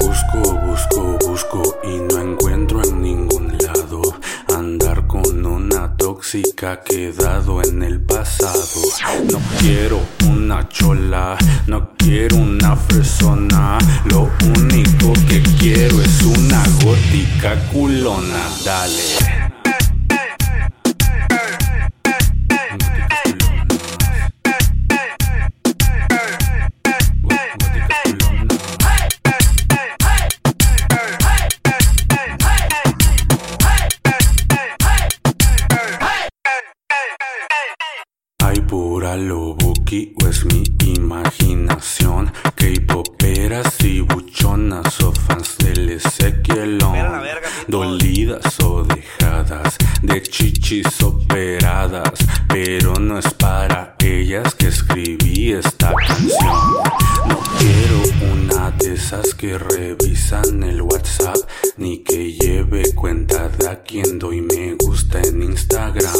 Busco, busco, busco y no encuentro en ningún lado. Andar con una tóxica quedado en el pasado. No quiero una chola, no quiero una persona. Lo único que quiero es una gótica culona. Dale. Hay pura lobuki o es mi imaginación. K-poperas y buchonas o fans del Ezequielón Dolidas o dejadas de chichis operadas. Pero no es para ellas que escribí esta canción. No quiero una de esas que revisan el WhatsApp Ni que cuenta de a quien doy me gusta en Instagram.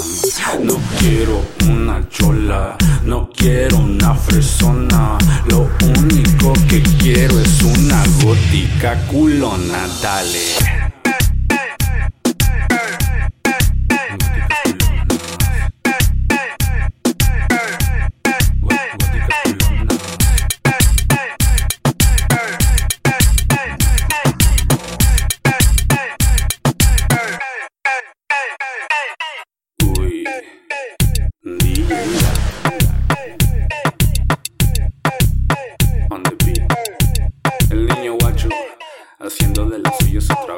No quiero una chola, no quiero una fresona. Lo único que quiero es una gótica culona, dale haciendo de las suyas otra vez.